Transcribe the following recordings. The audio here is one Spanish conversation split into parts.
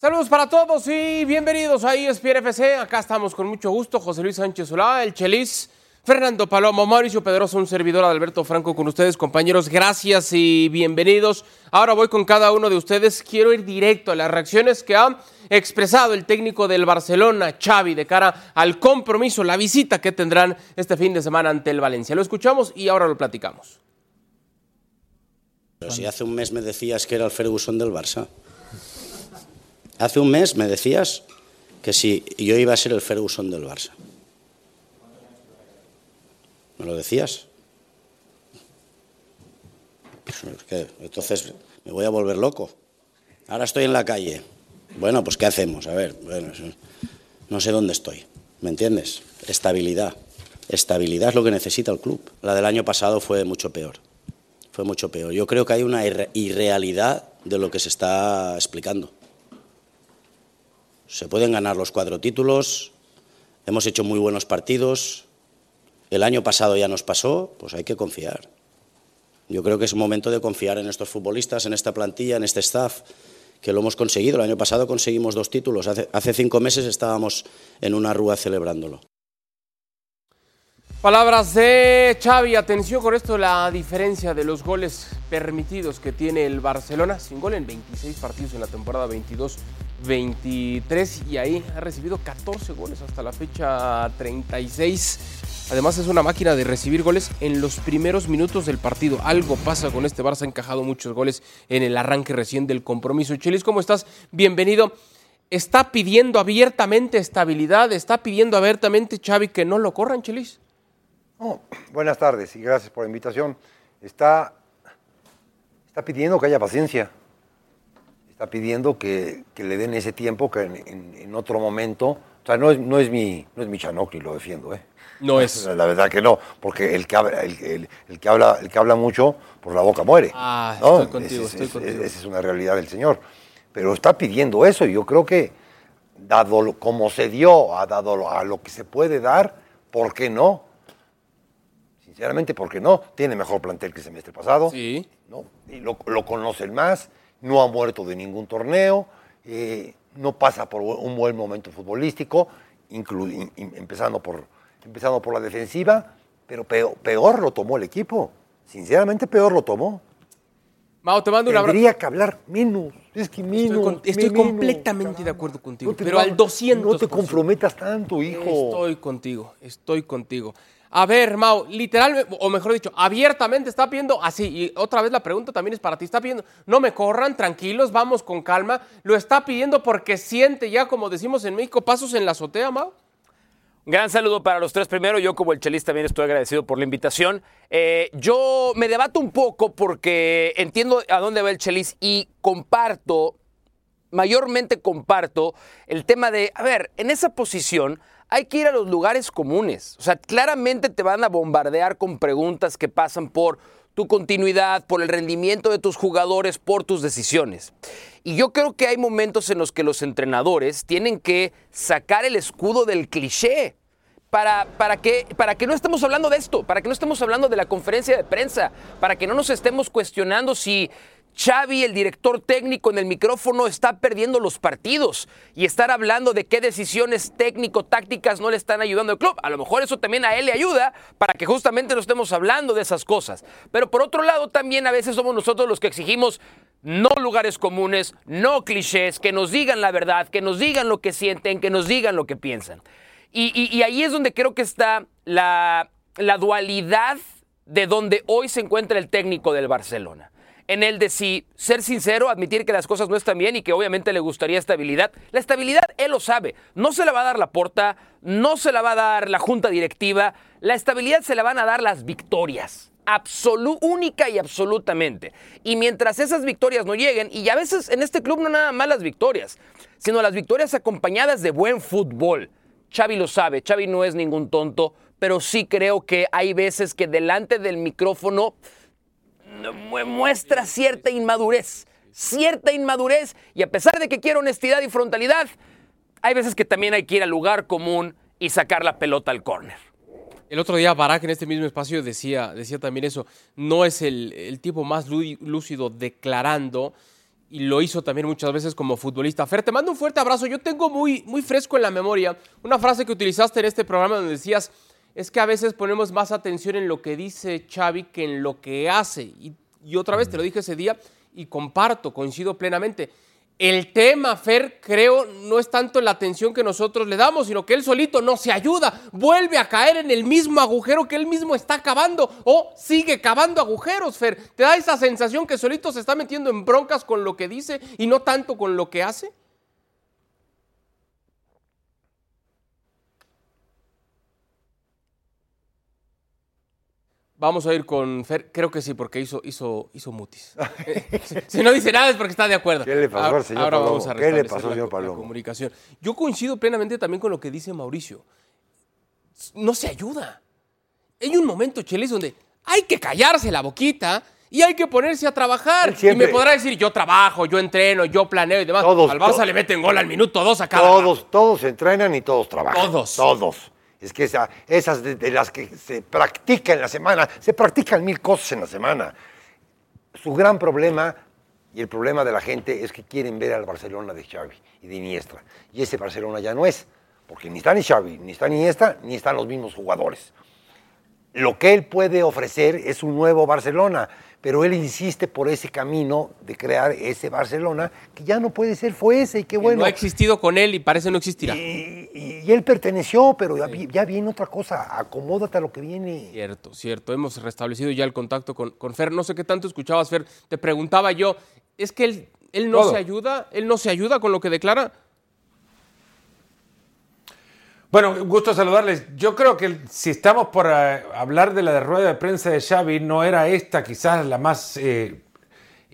Saludos para todos y bienvenidos a ESPN FC. Acá estamos con mucho gusto. José Luis Sánchez Solá, el Chelis, Fernando Palomo, Mauricio Pedroso, un servidor Alberto Franco con ustedes, compañeros. Gracias y bienvenidos. Ahora voy con cada uno de ustedes. Quiero ir directo a las reacciones que ha expresado el técnico del Barcelona, Xavi, de cara al compromiso, la visita que tendrán este fin de semana ante el Valencia. Lo escuchamos y ahora lo platicamos. si hace un mes me decías que era el Ferguson del Barça. Hace un mes me decías que si yo iba a ser el Ferguson del Barça. ¿Me lo decías? Entonces me voy a volver loco. Ahora estoy en la calle. Bueno, pues ¿qué hacemos? A ver, bueno, no sé dónde estoy. ¿Me entiendes? Estabilidad. Estabilidad es lo que necesita el club. La del año pasado fue mucho peor. Fue mucho peor. Yo creo que hay una irrealidad de lo que se está explicando. Se pueden ganar los cuatro títulos, hemos hecho muy buenos partidos, el año pasado ya nos pasó, pues hay que confiar. Yo creo que es momento de confiar en estos futbolistas, en esta plantilla, en este staff, que lo hemos conseguido. El año pasado conseguimos dos títulos, hace, cinco meses estábamos en una rúa celebrándolo. Palabras de Xavi, atención con esto, la diferencia de los goles permitidos que tiene el Barcelona, sin gol en 26 partidos en la temporada 22-23 y ahí ha recibido 14 goles hasta la fecha 36. Además es una máquina de recibir goles en los primeros minutos del partido. Algo pasa con este Barça, ha encajado muchos goles en el arranque recién del compromiso. Chelis, ¿cómo estás? Bienvenido. Está pidiendo abiertamente estabilidad, está pidiendo abiertamente Xavi que no lo corran, Chelis buenas tardes y gracias por la invitación. Está, está pidiendo que haya paciencia. Está pidiendo que, le den ese tiempo que en, otro momento. O sea, no es, no es mi, no es mi chanocli, lo defiendo, ¿eh? No es. La verdad que no, porque el que habla, el, que habla, el que habla mucho, por la boca muere. Ah, estoy contigo, estoy contigo. Esa es una realidad del Señor. Pero está pidiendo eso y yo creo que, dado como se dio, ha dado a lo que se puede dar, ¿por qué no? Sinceramente, porque no, tiene mejor plantel que el semestre pasado. Sí. ¿no? Y lo, conocen más, no ha muerto de ningún torneo, eh, no pasa por un buen momento futbolístico, empezando, por, empezando por la defensiva, pero peor, lo tomó el equipo. Sinceramente, peor lo tomó. Mao, te mando un abrazo. Tendría que hablar menos. Es que menos. Estoy, completamente de acuerdo contigo. pero al 200. No te comprometas tanto, hijo. Estoy contigo, estoy contigo. A ver, Mau, literal, o mejor dicho, abiertamente está pidiendo así. Y otra vez la pregunta también es para ti. Está pidiendo, no me corran, tranquilos, vamos con calma. Lo está pidiendo porque siente ya, como decimos en México, pasos en la azotea, Mau. Gran saludo para los tres primero. Yo como el Chelis también estoy agradecido por la invitación. Eh, yo me debato un poco porque entiendo a dónde va el Chelis y comparto, mayormente comparto el tema de, a ver, en esa posición hay que ir a los lugares comunes. O sea, claramente te van a bombardear con preguntas que pasan por tu continuidad, por el rendimiento de tus jugadores, por tus decisiones. Y yo creo que hay momentos en los que los entrenadores tienen que sacar el escudo del cliché. Para, para, que, para que no estemos hablando de esto, para que no estemos hablando de la conferencia de prensa, para que no nos estemos cuestionando si Xavi, el director técnico en el micrófono, está perdiendo los partidos y estar hablando de qué decisiones técnico-tácticas no le están ayudando al club. A lo mejor eso también a él le ayuda para que justamente no estemos hablando de esas cosas. Pero por otro lado, también a veces somos nosotros los que exigimos no lugares comunes, no clichés, que nos digan la verdad, que nos digan lo que sienten, que nos digan lo que piensan. Y, ahí es donde creo que está la dualidad de donde hoy se encuentra el técnico del Barcelona en el de si ser sincero, admitir que las cosas no están bien y que obviamente le gustaría estabilidad. La estabilidad él lo sabe. No se la va a dar la porta, no se la va a dar la junta directiva. La estabilidad se la van a dar las victorias. única y absolutamente. Y mientras esas victorias no lleguen, y a veces en este club no nada más las victorias, sino las victorias acompañadas de buen fútbol. Xavi lo sabe, Xavi no es ningún tonto, pero sí creo que hay veces que delante del micrófono muestra cierta inmadurez, cierta inmadurez, y a pesar de que quiere honestidad y frontalidad, hay veces que también hay que ir al lugar común y sacar la pelota al córner. El otro día Barak en este mismo espacio decía, decía también eso, no es el tipo más lúcido declarando y lo hizo también muchas veces como futbolista. Fer, te mando un fuerte abrazo. Yo tengo muy, muy fresco en la memoria una frase que utilizaste en este programa donde decías, es que a veces ponemos más atención en lo que dice Xavi que en lo que hace. Y, y otra vez te lo dije ese día y comparto, coincido plenamente. El tema, Fer, creo, no es tanto la atención que nosotros le damos, sino que él solito no se ayuda, vuelve a caer en el mismo agujero que él mismo está cavando o sigue cavando agujeros, Fer. ¿Te da esa sensación que solito se está metiendo en broncas con lo que dice y no tanto con lo que hace? Vamos a ir con Fer, creo que sí, porque hizo, hizo, hizo mutis. si no dice nada es porque está de acuerdo. ¿Qué le pasó al señor ahora Palomo? vamos a ¿Qué le restablecer pasó, la- señor la Palomo? comunicación. Yo coincido plenamente también con lo que dice Mauricio. No se ayuda. Hay un momento, Chelis, donde hay que callarse la boquita y hay que ponerse a trabajar. Siempre- Y me podrá decir, yo trabajo, yo entreno, yo planeo y demás. Todos, Al Barça to- le meten gol al minuto dos a cada rato. Todos, todos entrenan y todos trabajan. Todos. Todos. Es que esa- esas de, las que se practica en la semana, se practican mil cosas en la semana. Su gran problema y el problema de la gente es que quieren ver al Barcelona de Xavi y de Iniesta. Y ese Barcelona ya no es, porque ni está ni Xavi, ni está Iniesta, ni están los mismos jugadores. Lo que él puede ofrecer es un nuevo Barcelona, pero él insiste por ese camino de crear ese Barcelona que ya no puede ser, fue ese y qué bueno. No ha existido con él y parece no existirá. Y, y- y él perteneció, pero ya, vi- ya viene otra cosa. Acomódate a lo que viene. Cierto, cierto. Hemos restablecido ya el contacto con, con Fer. No sé qué tanto escuchabas, Fer. Te preguntaba yo, ¿es que él, él no Todo. se ayuda? ¿Él no se ayuda con lo que declara? Bueno, un gusto saludarles. Yo creo que si estamos por eh, hablar de la rueda de prensa de Xavi, no era esta quizás la más eh,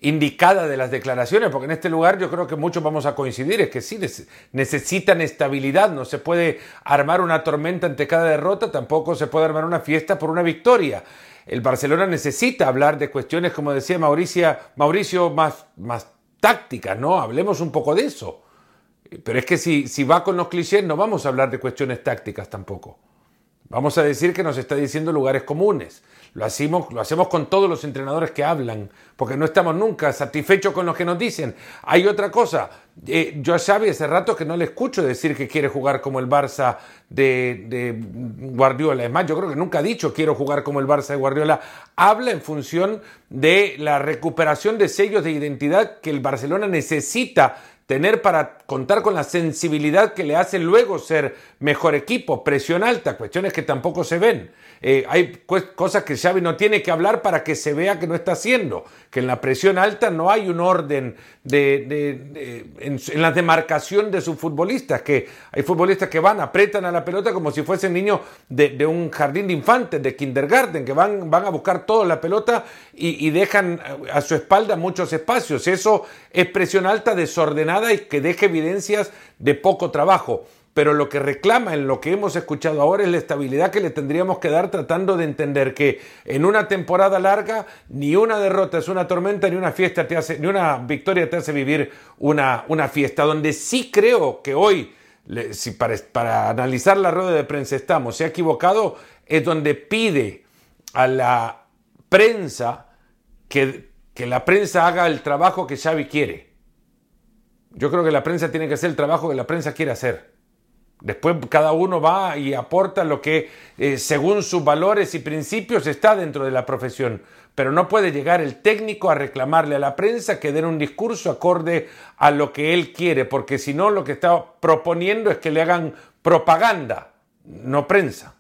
indicada de las declaraciones, porque en este lugar yo creo que muchos vamos a coincidir, es que sí, nece- necesitan estabilidad, no se puede armar una tormenta ante cada derrota, tampoco se puede armar una fiesta por una victoria. El Barcelona necesita hablar de cuestiones, como decía Mauricio, Mauricio más, más tácticas, ¿no? Hablemos un poco de eso. Pero es que si, si va con los clichés no vamos a hablar de cuestiones tácticas tampoco. Vamos a decir que nos está diciendo lugares comunes. Lo hacemos, lo hacemos con todos los entrenadores que hablan, porque no estamos nunca satisfechos con lo que nos dicen. Hay otra cosa. eh, yo a Xavi hace rato que no le escucho decir que quiere jugar como el Barça de, de Guardiola. Es más, yo creo que nunca ha dicho quiero jugar como el Barça de Guardiola. Habla en función de la recuperación de sellos de identidad que el Barcelona necesita tener para contar con la sensibilidad que le hace luego ser mejor equipo, presión alta, cuestiones que tampoco se ven. Eh, hay cosas que Xavi no tiene que hablar para que se vea que no está haciendo, que en la presión alta no hay un orden de, en, la demarcación de sus futbolistas, que hay futbolistas que van, apretan a la pelota como si fuesen niños de, de un jardín de infantes, de kindergarten, que van, van a buscar toda la pelota y, y dejan a su espalda muchos espacios. Eso es presión alta, desordenada y que deja evidencias de poco trabajo. Pero lo que reclama en lo que hemos escuchado ahora es la estabilidad que le tendríamos que dar tratando de entender que en una temporada larga ni una derrota es una tormenta, ni una fiesta ni una victoria te hace vivir una, fiesta. Donde sí creo que hoy, si para, para analizar la rueda de prensa estamos, se ha equivocado, es donde pide a la prensa que, que la prensa haga el trabajo que Xavi quiere. Yo creo que la prensa tiene que hacer el trabajo que la prensa quiere hacer. Después cada uno va y aporta lo que eh, según sus valores y principios está dentro de la profesión. Pero no puede llegar el técnico a reclamarle a la prensa que den un discurso acorde a lo que él quiere, porque si no lo que está proponiendo es que le hagan propaganda, no prensa.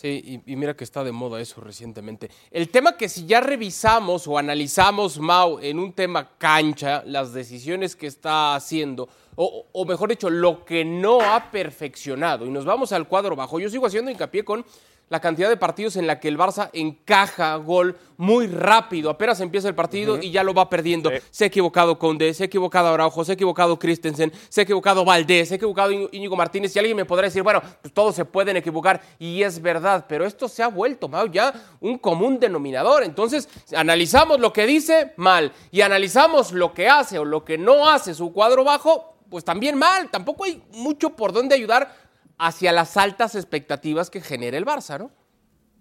Sí, y, mira que está de moda eso recientemente. El tema que si ya revisamos o analizamos, Mau, en un tema cancha, las decisiones que está haciendo, o, o mejor dicho, lo que no ha perfeccionado, y nos vamos al cuadro bajo, yo sigo haciendo hincapié con la cantidad de partidos en la que el Barça encaja gol muy rápido, apenas empieza el partido y ya lo va perdiendo. Se ha equivocado Conde, se ha equivocado Araujo, se ha equivocado Christensen, se ha equivocado Valdés, se ha equivocado Íñigo- Íñigo Martínez. Y alguien me podrá decir, bueno, pues todos se pueden equivocar y es verdad, pero esto se ha vuelto, Mau, ya un común denominador. Entonces, analizamos lo que dice mal y analizamos lo que hace o lo que no hace su cuadro bajo, pues también mal. Tampoco hay mucho por dónde ayudar hacia las altas expectativas que genera el Barça, ¿no?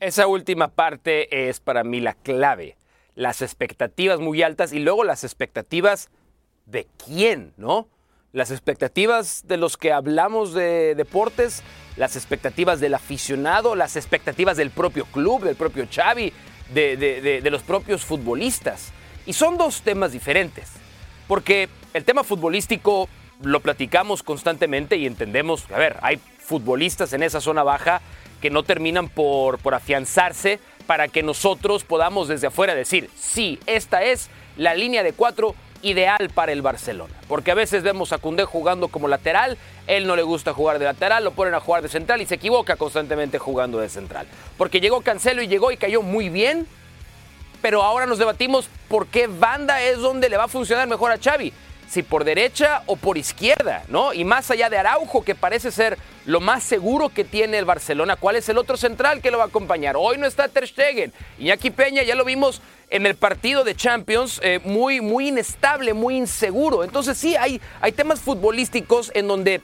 Esa última parte es para mí la clave. Las expectativas muy altas y luego las expectativas de quién, ¿no? Las expectativas de los que hablamos de deportes, las expectativas del aficionado, las expectativas del propio club, del propio Xavi, de, de, de los propios futbolistas. Y son dos temas diferentes, porque el tema futbolístico lo platicamos constantemente y entendemos, a ver, hay futbolistas en esa zona baja que no terminan por, por afianzarse para que nosotros podamos desde afuera decir, sí, esta es la línea de cuatro ideal para el Barcelona. Porque a veces vemos a Cundé jugando como lateral, él no le gusta jugar de lateral, lo ponen a jugar de central y se equivoca constantemente jugando de central. Porque llegó Cancelo y llegó y cayó muy bien, pero ahora nos debatimos por qué banda es donde le va a funcionar mejor a Xavi si por derecha o por izquierda, ¿no? Y más allá de Araujo, que parece ser lo más seguro que tiene el Barcelona, ¿cuál es el otro central que lo va a acompañar? Hoy no está Ter Stegen. Iñaki Peña ya lo vimos en el partido de Champions, eh, muy, muy inestable, muy inseguro. Entonces sí, hay, hay temas futbolísticos en donde,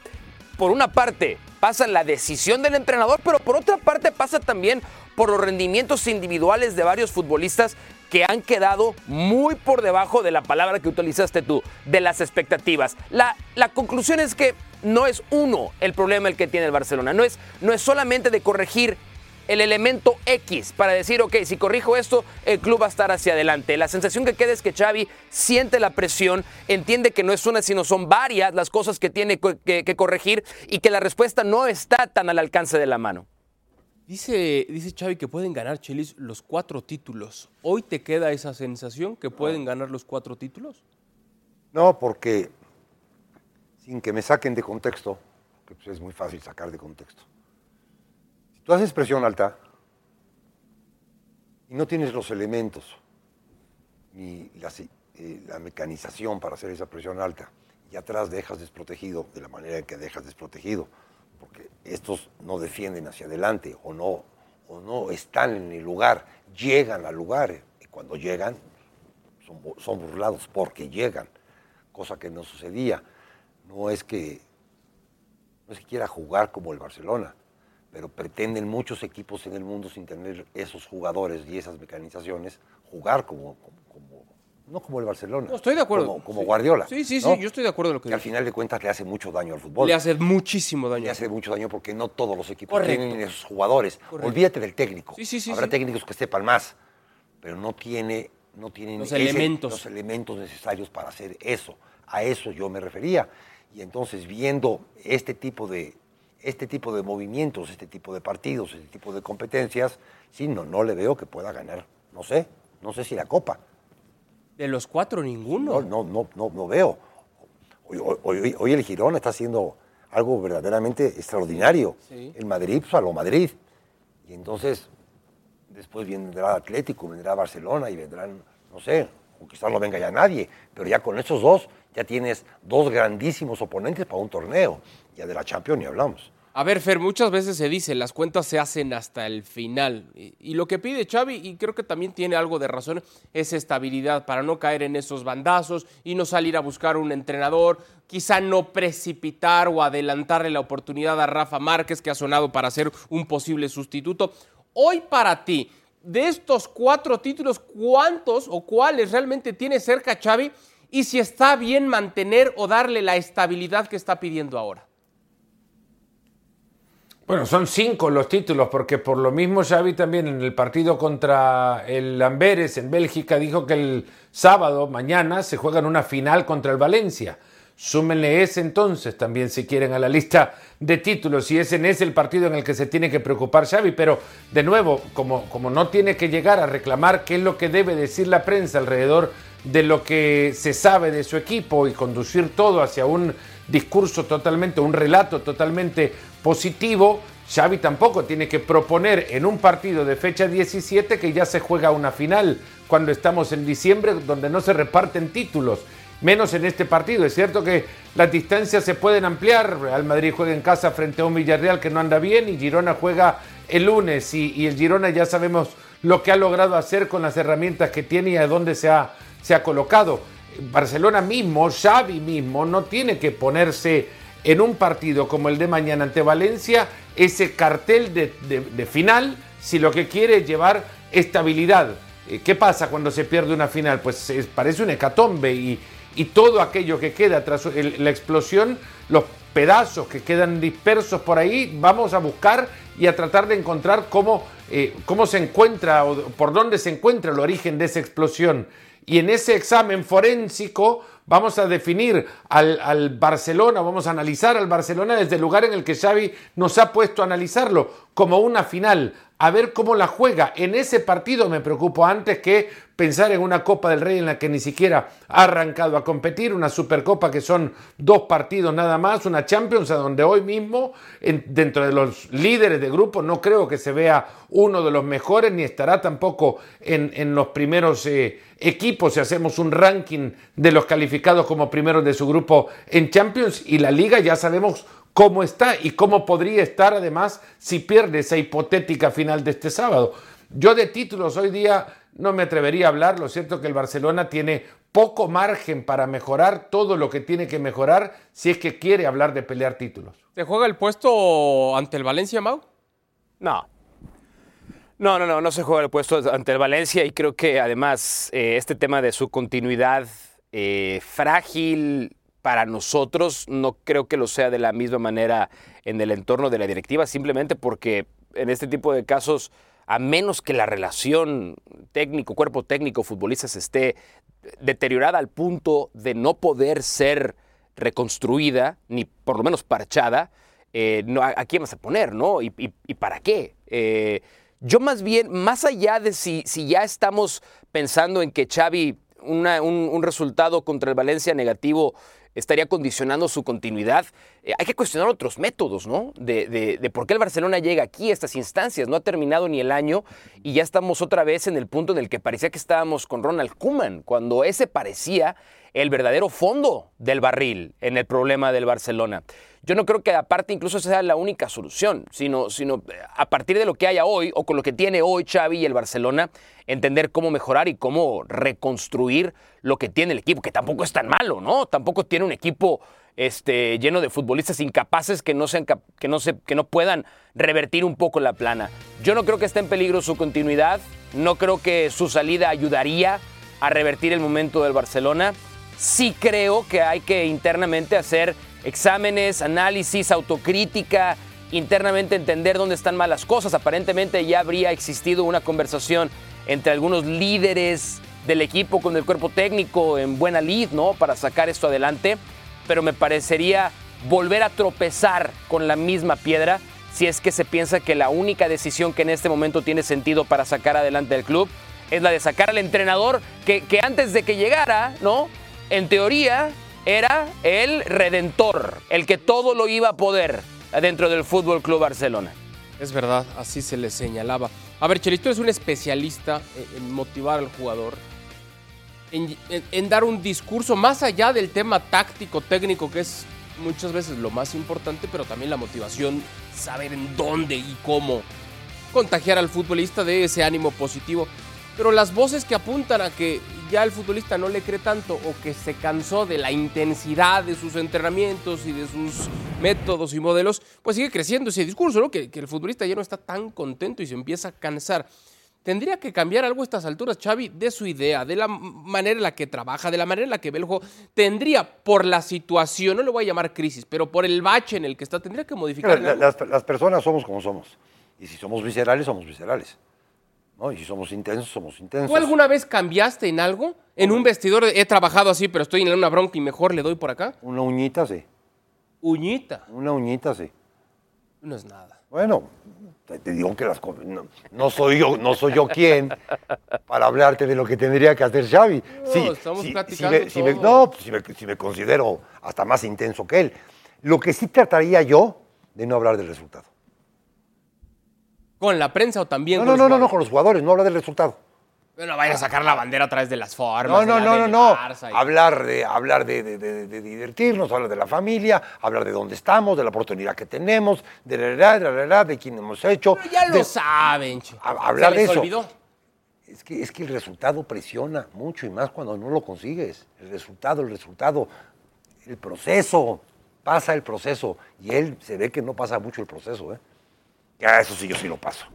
por una parte, pasa la decisión del entrenador, pero por otra parte pasa también por los rendimientos individuales de varios futbolistas que han quedado muy por debajo de la palabra que utilizaste tú, de las expectativas. La, la conclusión es que no es uno el problema el que tiene el Barcelona, no es, no es solamente de corregir el elemento X para decir, ok, si corrijo esto, el club va a estar hacia adelante. La sensación que queda es que Xavi siente la presión, entiende que no es una, sino son varias las cosas que tiene que, que corregir y que la respuesta no está tan al alcance de la mano. Dice, dice Xavi que pueden ganar Chelis los cuatro títulos. ¿Hoy te queda esa sensación que pueden ganar los cuatro títulos? No, porque sin que me saquen de contexto, que pues es muy fácil sacar de contexto. Si tú haces presión alta y no tienes los elementos ni la, eh, mecanización para hacer esa presión alta y atrás dejas desprotegido de la manera en que dejas desprotegido, porque estos no defienden hacia adelante o no, o no están en el lugar, llegan al lugar y cuando llegan son burlados porque llegan, cosa que no sucedía. No es que no es que quiera jugar como el Barcelona, pero pretenden muchos equipos en el mundo sin tener esos jugadores y esas mecanizaciones jugar como, como, como no como el Barcelona. No, estoy de acuerdo. Como, como Sí. Guardiola. Sí, sí, ¿no? sí, yo estoy de acuerdo en lo que Que al final de cuentas le hace mucho daño al fútbol. Le hace muchísimo daño. Le hace mucho daño porque no todos los equipos Correcto. tienen esos jugadores. Correcto. Olvídate del técnico. Sí, sí, sí, Habrá técnicos que sepan más, pero no tiene, no tienen Los elementos. los elementos necesarios para hacer eso. A eso yo me refería. Y entonces viendo este tipo de este tipo de movimientos, este tipo de partidos, este tipo de competencias, sí, no, no le veo que pueda ganar. No sé, no sé si la Copa. De los cuatro, ninguno. No, no, no, no, no veo. Hoy, hoy- el Girona está haciendo algo verdaderamente extraordinario. Sí. El Madrid, pues a lo Madrid. Y entonces, después vendrá Atlético, vendrá Barcelona y vendrán, no sé, o quizás no venga ya nadie, pero ya con esos dos ya tienes dos grandísimos oponentes para un torneo. Ya de la Champions ni hablamos. A ver, Fer, muchas veces se dice, las cuentas se hacen hasta el final. Y, lo que pide Xavi, y creo que también tiene algo de razón, es estabilidad para no caer en esos bandazos y no salir a buscar un entrenador, quizá no precipitar o adelantarle la oportunidad a Rafa Márquez, que ha sonado para ser un posible sustituto. Hoy para ti, de estos cuatro títulos, ¿cuántos o cuáles realmente tiene cerca Xavi? Y si está bien mantener o darle la estabilidad que está pidiendo ahora. Bueno, son cinco los títulos, porque por lo mismo Xavi también en el partido contra el Amberes en Bélgica dijo que el sábado, mañana, se juegan una final contra el Valencia. Súmenle ese entonces también, si quieren, a la lista de títulos, y ese es el partido en el que se tiene que preocupar Xavi. Pero, de nuevo, como, como no tiene que llegar a reclamar qué es lo que debe decir la prensa alrededor de lo que se sabe de su equipo y conducir todo hacia un discurso totalmente, un relato totalmente positivo, Xavi tampoco tiene que proponer en un partido de fecha 17 que ya se juega una final, cuando estamos en diciembre donde no se reparten títulos, menos en este partido. Es cierto que las distancias se pueden ampliar, Real Madrid juega en casa frente a un Villarreal que no anda bien y Girona juega el lunes y, y el Girona ya sabemos lo que ha logrado hacer con las herramientas que tiene y a dónde se ha, se ha colocado. Barcelona mismo, Xavi mismo, no tiene que ponerse en un partido como el de mañana ante Valencia ese cartel de, final si lo que quiere es llevar estabilidad. Eh, ¿Qué pasa cuando se pierde una final? Pues es- parece un hecatombe y, y todo aquello que queda tras la explosión, los pedazos que quedan dispersos por ahí, vamos a buscar y a tratar de encontrar cómo, eh, cómo se encuentra o por dónde se encuentra el origen de esa explosión. Y en ese examen forénsico vamos a definir al, al Barcelona, vamos a analizar al Barcelona desde el lugar en el que Xavi nos ha puesto a analizarlo, como una final, a ver cómo la juega. En ese partido me preocupo antes que pensar en una Copa del Rey en la que ni siquiera ha arrancado a competir, una Supercopa que son dos partidos nada más, una Champions a donde hoy mismo, en- dentro de los líderes de grupo, no creo que se vea uno de los mejores, ni estará tampoco en, en los primeros eh, equipos si hacemos un ranking de los calificados como primeros de su grupo en Champions y la liga ya sabemos cómo está y cómo podría estar además si pierde esa hipotética final de este sábado. Yo de títulos hoy día no me atrevería a hablar, lo cierto que el Barcelona tiene poco margen para mejorar todo lo que tiene que mejorar si es que quiere hablar de pelear títulos. ¿Te juega el puesto ante el Valencia, Mau? No. No, no, no, no se juega el puesto ante el Valencia y creo que además eh, este tema de su continuidad eh, frágil para nosotros no creo que lo sea de la misma manera en el entorno de la directiva, simplemente porque en este tipo de casos, a menos que la relación técnico, cuerpo técnico, futbolistas esté deteriorada al punto de no poder ser reconstruida, ni por lo menos parchada, eh, ¿a, a quién vas a poner, no? ¿Y, para qué? Eh, yo más bien, más allá de si, si ya estamos pensando en que Xavi, un, un resultado contra el Valencia negativo estaría condicionando su continuidad, eh, hay que cuestionar otros métodos, ¿no? De, de- de por qué el Barcelona llega aquí a estas instancias. No ha terminado ni el año y ya estamos otra vez en el punto en el que parecía que estábamos con Ronald Koeman, cuando ese parecía el verdadero fondo del barril en el problema del Barcelona. Yo no creo que aparte incluso sea la única solución, sino, sino eh, a partir de lo que haya hoy o con lo que tiene hoy Xavi y el Barcelona, entender cómo mejorar y cómo reconstruir lo que tiene el equipo, que tampoco es tan malo, ¿no? Tampoco tiene un equipo este, lleno de futbolistas incapaces que no, que, no se, que no puedan revertir un poco la plana. Yo no creo que esté en peligro su continuidad, no creo que su salida ayudaría a revertir el momento del Barcelona. Sí creo que hay que internamente hacer exámenes, análisis, autocrítica, internamente entender dónde están malas cosas. Aparentemente ya habría existido una conversación entre algunos líderes del equipo con el cuerpo técnico en buena lid, ¿no? Para sacar esto adelante. Pero me parecería volver a tropezar con la misma piedra si es que se piensa que la única decisión que en este momento tiene sentido para sacar adelante el club es la de sacar al entrenador que, que antes de que llegara, ¿no? En teoría era el redentor, el que todo lo iba a poder dentro del Fútbol Club Barcelona. Es verdad, así se le señalaba. A ver, Chelito es un especialista en, motivar al jugador, en- en dar un discurso más allá del tema táctico, técnico, que es muchas veces lo más importante, pero también la motivación, saber en dónde y cómo contagiar al futbolista de ese ánimo positivo. Pero las voces que apuntan a que ya el futbolista no le cree tanto o que se cansó de la intensidad de sus entrenamientos y de sus métodos y modelos, pues sigue creciendo ese discurso, ¿no? Que, que el futbolista ya no está tan contento y se empieza a cansar. Tendría que cambiar algo a estas alturas, Xavi, de su idea, de la manera en la que trabaja, de la manera en la que ve el juego. Tendría, por la situación, no le voy a llamar crisis, pero por el bache en el que está, tendría que modificar. La- la- Las, las personas somos como somos. Y si somos viscerales, somos viscerales. ¿No? Y si somos intensos, somos intensos. ¿Tú alguna vez cambiaste en algo? En un vestidor he trabajado así, pero estoy en una bronca y mejor le doy por acá. Una uñita, sí. Uñita. Una uñita, sí. No es nada. Bueno, te, te digo que las. No, no soy yo, no soy yo quien para hablarte de lo que tendría que hacer Xavi. No, estamos platicando me- si me- no, si me, si me considero hasta más intenso que él. Lo que sí trataría yo de no hablar del resultado. ¿Con la prensa o también No, con no, los no, no, con los jugadores, no hablar del resultado. No vayan a sacar la bandera a través de las formas. No, de no, no, no, no. Y- Hablar de, hablar de, de- de- de divertirnos, hablar de la familia, hablar de dónde estamos, de la oportunidad que tenemos, de la edad, de la edad, de quién hemos hecho. Pero ya lo de- saben. A- hablar Se de les eso. olvidó. Es que, es que el resultado presiona mucho y más cuando no lo consigues. El resultado, el resultado, el proceso, pasa el proceso. Y él se ve que no pasa mucho el proceso, ¿eh? Ya eso sí, yo sí lo paso.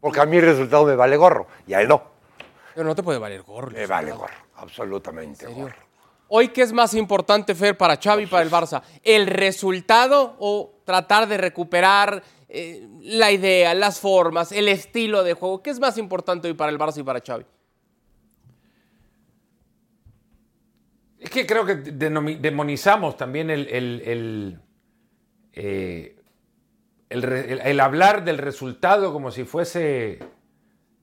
Porque a mí el resultado me vale gorro y a él no. Pero no te puede valer gorro. Me vale gorro, absolutamente gorro. Hoy, ¿qué es más importante, Fer, para Xavi y para el Barça? ¿El resultado o tratar de recuperar eh, la idea, las formas, el estilo de juego? ¿Qué es más importante hoy para el Barça y para Xavi? Es que creo que demonizamos también el, el, eh, el, hablar del resultado como si fuese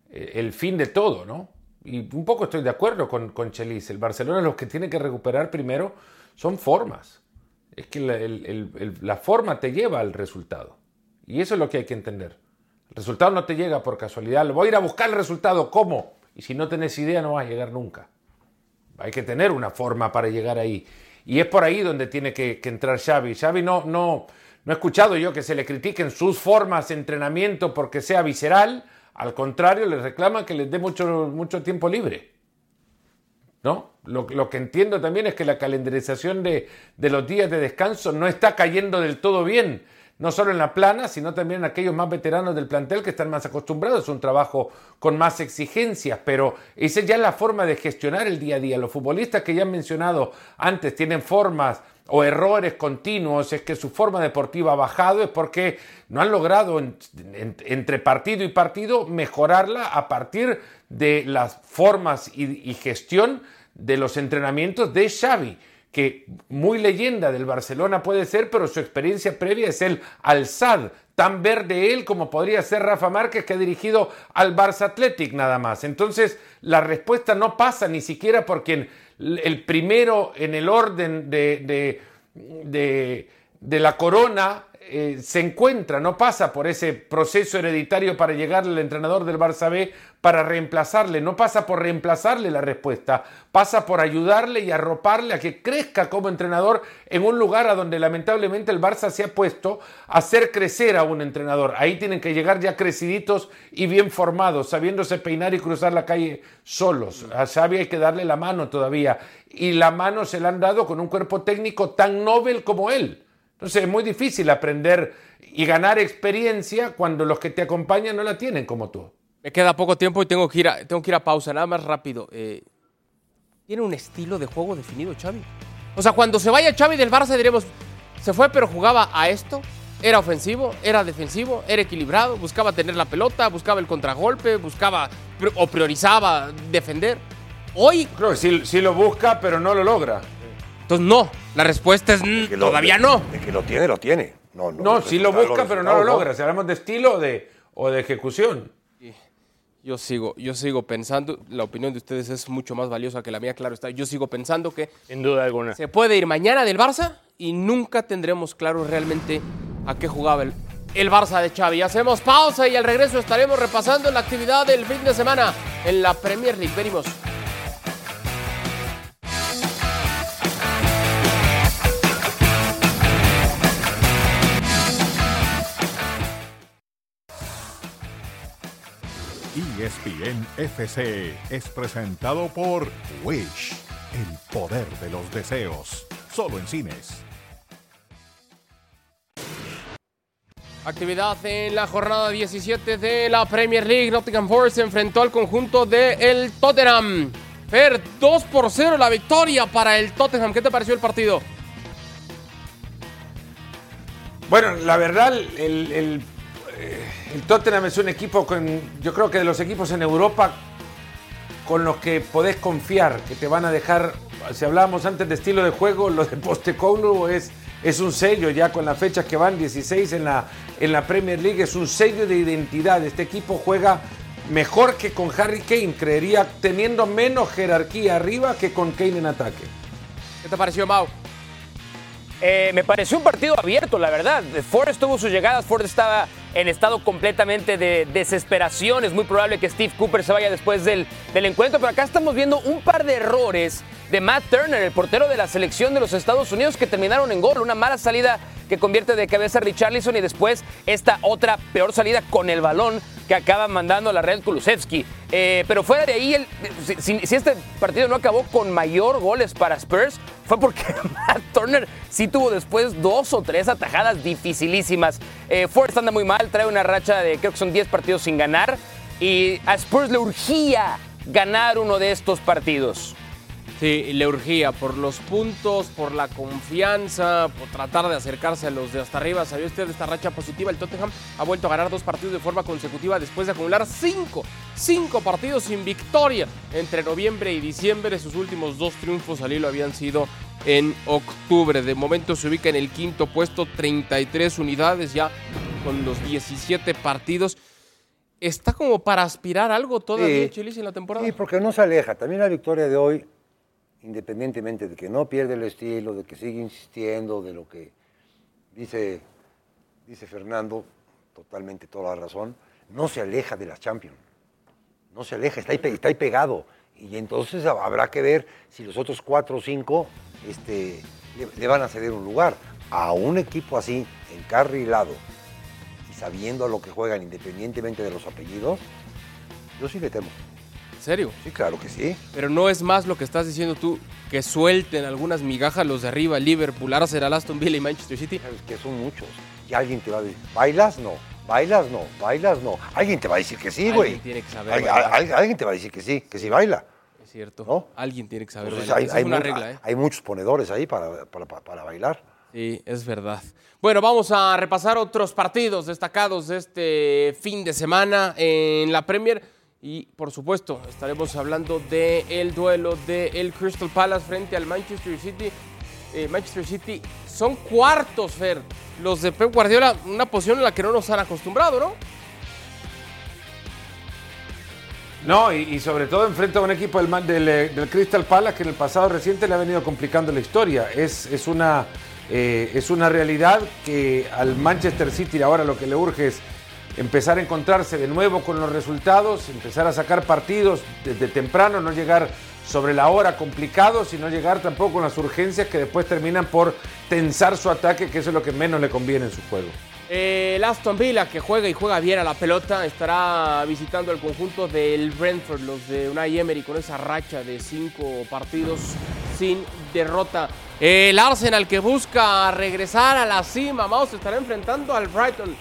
eh, el fin de todo, ¿no? Y un poco estoy de acuerdo con, con Chelis. El Barcelona lo que tiene que recuperar primero son formas. Es que la, forma te lleva al resultado. Y eso es lo que hay que entender. El resultado no te llega por casualidad. Lo voy a ir a buscar el resultado. ¿Cómo? Y si no tenés idea no vas a llegar nunca. Hay que tener una forma para llegar ahí. Y es por ahí donde tiene que, que entrar Xavi. Xavi no, no, no he escuchado yo que se le critiquen sus formas de entrenamiento porque sea visceral. Al contrario, le reclaman que les dé mucho, mucho tiempo libre. ¿No? Lo, que entiendo también es que la calendarización de, de los días de descanso no está cayendo del todo bien no solo en la plana, sino también en aquellos más veteranos del plantel que están más acostumbrados a un trabajo con más exigencias, pero esa ya es la forma de gestionar el día a día. Los futbolistas que ya han mencionado antes tienen formas o errores continuos, es que su forma deportiva ha bajado, es porque no han logrado entre partido y partido mejorarla a partir de las formas y, y gestión de los entrenamientos de Xavi que muy leyenda del Barcelona puede ser, pero su experiencia previa es el Al-Sad, tan verde él como podría ser Rafa Márquez, que ha dirigido al Barça Athletic nada más. Entonces, la respuesta no pasa ni siquiera por quien el primero en el orden de, de, de, la corona eh, se encuentra, no pasa por ese proceso hereditario para llegar al entrenador del Barça B para reemplazarle, no pasa por reemplazarle la respuesta, pasa por ayudarle y arroparle a que crezca como entrenador en un lugar a donde lamentablemente el Barça se ha puesto a hacer crecer a un entrenador. Ahí tienen que llegar ya creciditos y bien formados, sabiéndose peinar y cruzar la calle solos. A Xavi hay que darle la mano todavía y la mano se la han dado con un cuerpo técnico tan noble como él. Entonces es muy difícil aprender y ganar experiencia cuando los que te acompañan no la tienen como tú. Me queda poco tiempo y tengo que ir a, tengo que ir a pausa, nada más rápido. Eh, ¿Tiene un estilo de juego definido Xavi? O sea, cuando se vaya Xavi del Barça diremos, se fue pero jugaba a esto, era ofensivo, era defensivo, era equilibrado, buscaba tener la pelota, buscaba el contragolpe, buscaba o priorizaba defender. Hoy... Creo que sí, sí lo busca, pero no lo logra. Entonces, no. La respuesta es, todavía no. De que lo tiene, lo tiene. No, no, no sí lo busca, pero no lo logra. Si hablamos de estilo o de, o de ejecución. Yo sigo, yo sigo pensando, la opinión de ustedes es mucho más valiosa que la mía, claro está. Yo sigo pensando que. Sin duda alguna. Se puede ir mañana del Barça y nunca tendremos claro realmente a qué jugaba el, el Barça de Xavi. Hacemos pausa y al regreso estaremos repasando la actividad del fin de semana en la Premier League. Venimos. ESPN FC es presentado por Wish, el poder de los deseos, solo en cines. Actividad en la jornada 17 de la Premier League. Nottingham Forest se enfrentó al conjunto del el Tottenham. Fer, 2 por 0 la victoria para el Tottenham. ¿Qué te pareció el partido? Bueno, la verdad, el, el el Tottenham es un equipo con, yo creo que de los equipos en Europa con los que podés confiar, que te van a dejar, si hablábamos antes de estilo de juego, lo de Postecoglou es, es un sello ya con las fechas que van 16 en la, Premier League, es un sello de identidad. Este equipo juega mejor que con Harry Kane, creería, teniendo menos jerarquía arriba que con Kane en ataque. ¿Qué te pareció, Mau? Eh, me pareció un partido abierto, la verdad. Ford tuvo sus llegadas, Ford estaba en estado completamente de desesperación. Es muy probable que Steve Cooper se vaya después del, del encuentro, pero acá estamos viendo un par de errores de Matt Turner, el portero de la selección de los Estados Unidos, que terminaron en gol. Una mala salida que convierte de cabeza a Richarlison y después esta otra peor salida con el balón que acaba mandando a la red Kulusevski. Eh, pero fuera de ahí, si, este partido no acabó con mayor goles para Spurs, fue porque Matt Turner sí tuvo después dos o tres atajadas dificilísimas. Eh, Forrest anda muy mal, trae una racha de creo que son 10 partidos sin ganar y a Spurs le urgía ganar uno de estos partidos. Sí, le urgía por los puntos, por la confianza, por tratar de acercarse a los de hasta arriba. ¿Sabía usted de esta racha positiva? El Tottenham ha vuelto a ganar dos partidos de forma consecutiva después de acumular cinco, cinco partidos sin victoria entre noviembre y diciembre. Sus últimos dos triunfos al hilo habían sido en octubre. De momento se ubica en el quinto puesto, 33 unidades ya con los 17 partidos. ¿Está como para aspirar algo todavía Sí. Chelis en la temporada? Sí, porque no se aleja. También la victoria de hoy, independientemente de que no pierde el estilo, de que sigue insistiendo, de lo que dice, dice Fernando, totalmente toda la razón, no se aleja de las Champions. No se aleja, está ahí, está ahí pegado. Y entonces hab- habrá que ver si los otros cuatro o cinco este, le, le van a ceder un lugar. A un equipo así, encarrilado y sabiendo a lo que juegan independientemente de los apellidos, yo sí le temo. ¿En serio? Sí, claro que sí. Pero no es más lo que estás diciendo tú, que suelten algunas migajas los de arriba, Liverpool, Arsenal, Aston Villa y Manchester City. Sabes que son muchos. Y alguien te va a decir, ¿bailas? No. ¿Bailas? No. ¿Bailas? No. Alguien te va a decir que sí, Alguien güey. tiene que saber Al- bailar. al- alguien te va a decir que sí, que sí baila. Es cierto. ¿No? Alguien tiene que saber Entonces, bailar. hay, Esa hay es una regla, ¿eh? hay muchos ponedores ahí para, para, para- para bailar. Sí, es verdad. Bueno, vamos a repasar otros partidos destacados de este fin de semana en la Premier. Y por supuesto, estaremos hablando del duelo del Crystal Palace frente al Manchester City. Eh, Manchester City son cuartos, Fer. Los de Pep Guardiola, una posición en la que no nos han acostumbrado, ¿no? No, y, sobre todo enfrenta a un equipo del, eh, del Crystal Palace que en el pasado reciente le ha venido complicando la historia. Es, es, una, eh, es una realidad que al Manchester City ahora lo que le urge es empezar a encontrarse de nuevo con los resultados, empezar a sacar partidos desde temprano, no llegar sobre la hora complicados y no llegar tampoco con las urgencias que después terminan por tensar su ataque, que eso es lo que menos le conviene en su juego. Eh, El Aston Villa, que juega y juega bien a la pelota, estará visitando el conjunto del Brentford, los de Unai Emery, con esa racha de cinco partidos sin derrota. El Arsenal, que busca regresar a la cima, Maus, estará enfrentando al Brighton.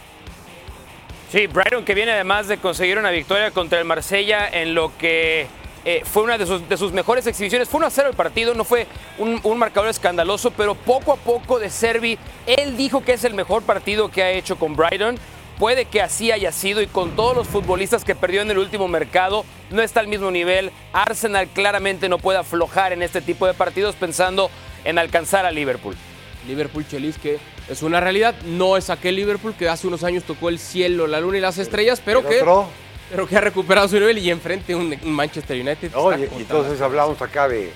Sí, Brighton que viene además de conseguir una victoria contra el Marsella en lo que eh, fue una de sus, mejores exhibiciones. Fue 1 a 0 el partido, no fue un, un marcador escandaloso, pero poco a poco de Servi, él dijo que es el mejor partido que ha hecho con Brighton. Puede que así haya sido y con todos los futbolistas que perdió en el último mercado, no está al mismo nivel. Arsenal claramente no puede aflojar en este tipo de partidos pensando en alcanzar a Liverpool. Liverpool Chelis, que es una realidad, no es aquel Liverpool que hace unos años tocó el cielo, la luna y las estrellas, pero que, otro, pero que ha recuperado su nivel y enfrente un, Manchester United. ¿no? Y, entonces hablamos acá de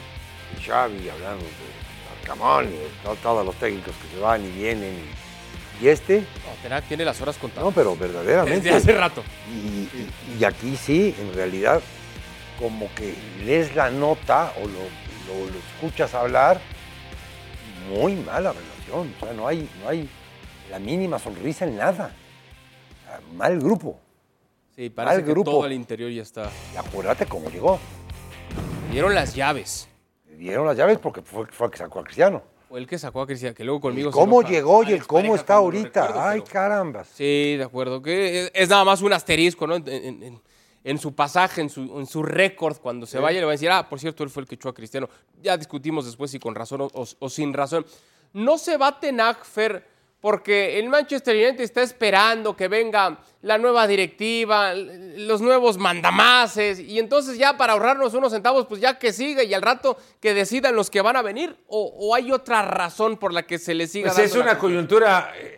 Xavi, hablamos de Arcamón, y de to- todos los técnicos que se van y vienen. Y, este, No, tiene las horas contadas. no, pero verdaderamente. Desde hace rato. Y, y- y aquí sí, en realidad, como que lees la nota o lo, lo- lo escuchas hablar, muy mala O sea, no hay, no hay la mínima sonrisa en nada. O sea, mal grupo. Sí, parece Al que grupo. todo el interior ya está. Y acuérdate cómo llegó. Dieron las llaves. Le dieron las llaves porque fue, fue el que sacó a Cristiano. Fue el que sacó a Cristian, que luego conmigo ¿Y se ¿Cómo llegó y el cómo está ahorita? recuerdo, Ay, pero- carambas. Sí, de acuerdo. Que es, nada más un asterisco, ¿no? En, en- en- en su pasaje, en su, en su récord, cuando se vaya, le va a decir, ah, por cierto, él fue el que echó a Cristiano. Ya discutimos después si con razón o, o- o sin razón. No se va Ten Hag, Fer, porque el Manchester United está esperando que venga la nueva directiva, los nuevos mandamases, y entonces ya para ahorrarnos unos centavos, pues ya que siga y al rato que decidan los que van a venir, o, o hay otra razón por la que se le siga Pues dando es la una coyuntura. eh,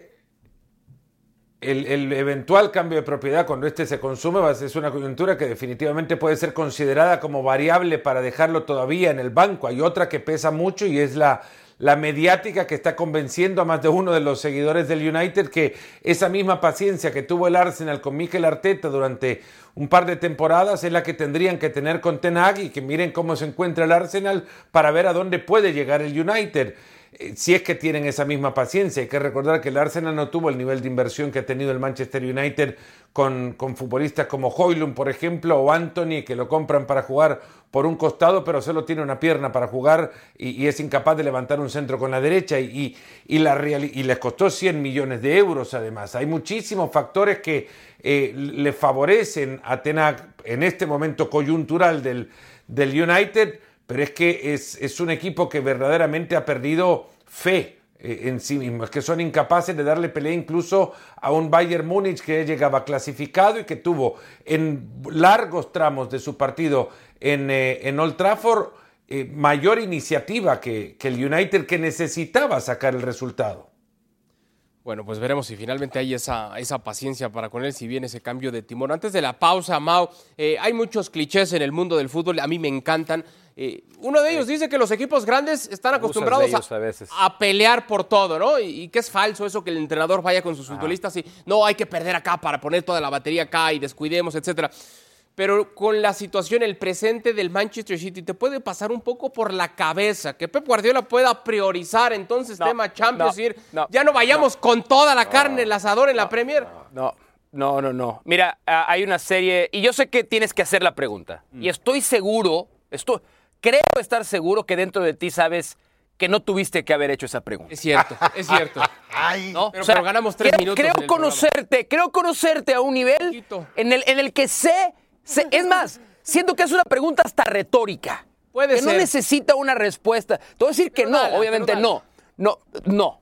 El, el eventual cambio de propiedad, cuando este se consume, es una coyuntura que definitivamente puede ser considerada como variable para dejarlo todavía en el banco. Hay otra que pesa mucho y es la, la mediática que está convenciendo a más de uno de los seguidores del United que esa misma paciencia que tuvo el Arsenal con Mikel Arteta durante un par de temporadas es la que tendrían que tener con Ten Hag y que miren cómo se encuentra el Arsenal para ver a dónde puede llegar el United. Eh, si es que tienen esa misma paciencia. Hay que recordar que el Arsenal no tuvo el nivel de inversión que ha tenido el Manchester United con, con futbolistas como Hoylund, por ejemplo, o Anthony, que lo compran para jugar por un costado, pero solo tiene una pierna para jugar y, es incapaz de levantar un centro con la derecha y, y, la reali- y les costó 100 millones de euros además. Hay muchísimos factores que eh, le favorecen a Ten Hag en este momento coyuntural del, del United, pero es que es, es un equipo que verdaderamente ha perdido fe eh, en sí mismo, es que son incapaces de darle pelea incluso a un Bayern Múnich que llegaba clasificado y que tuvo en largos tramos de su partido en, eh, en Old Trafford eh, mayor iniciativa que, que el United que necesitaba sacar el resultado. Bueno, pues veremos si finalmente hay esa, esa paciencia para con él, si viene ese cambio de timón. Antes de la pausa, Mao, hay muchos clichés en el mundo del fútbol, a mí me encantan. Eh, uno de ellos dice que los equipos grandes están acostumbrados a, a veces. a pelear por todo, ¿no? Y, y que es falso eso que el entrenador vaya con sus futbolistas y no hay que perder acá para poner toda la batería acá y descuidemos, etcétera. Pero con la situación, el presente del Manchester City, te puede pasar un poco por la cabeza que Pep Guardiola pueda priorizar entonces No, tema Champions, no, y no, ya no vayamos con toda la carne, el asador en la Premier. No, no, no, no. Mira, hay una serie, y yo sé que tienes que hacer la pregunta. Mm. Y estoy seguro, estoy, creo estar seguro que dentro de ti sabes que no tuviste que haber hecho esa pregunta. Es cierto, es cierto. Ay, ¿no? Pero- pero ganamos tres creo, minutos Creo programa. conocerte, creo conocerte a un nivel en el, en el que sé, sé- es más, siento que es una pregunta hasta retórica. Puede que no ser. necesita una respuesta. Te voy a decir que no, obviamente no. No, no.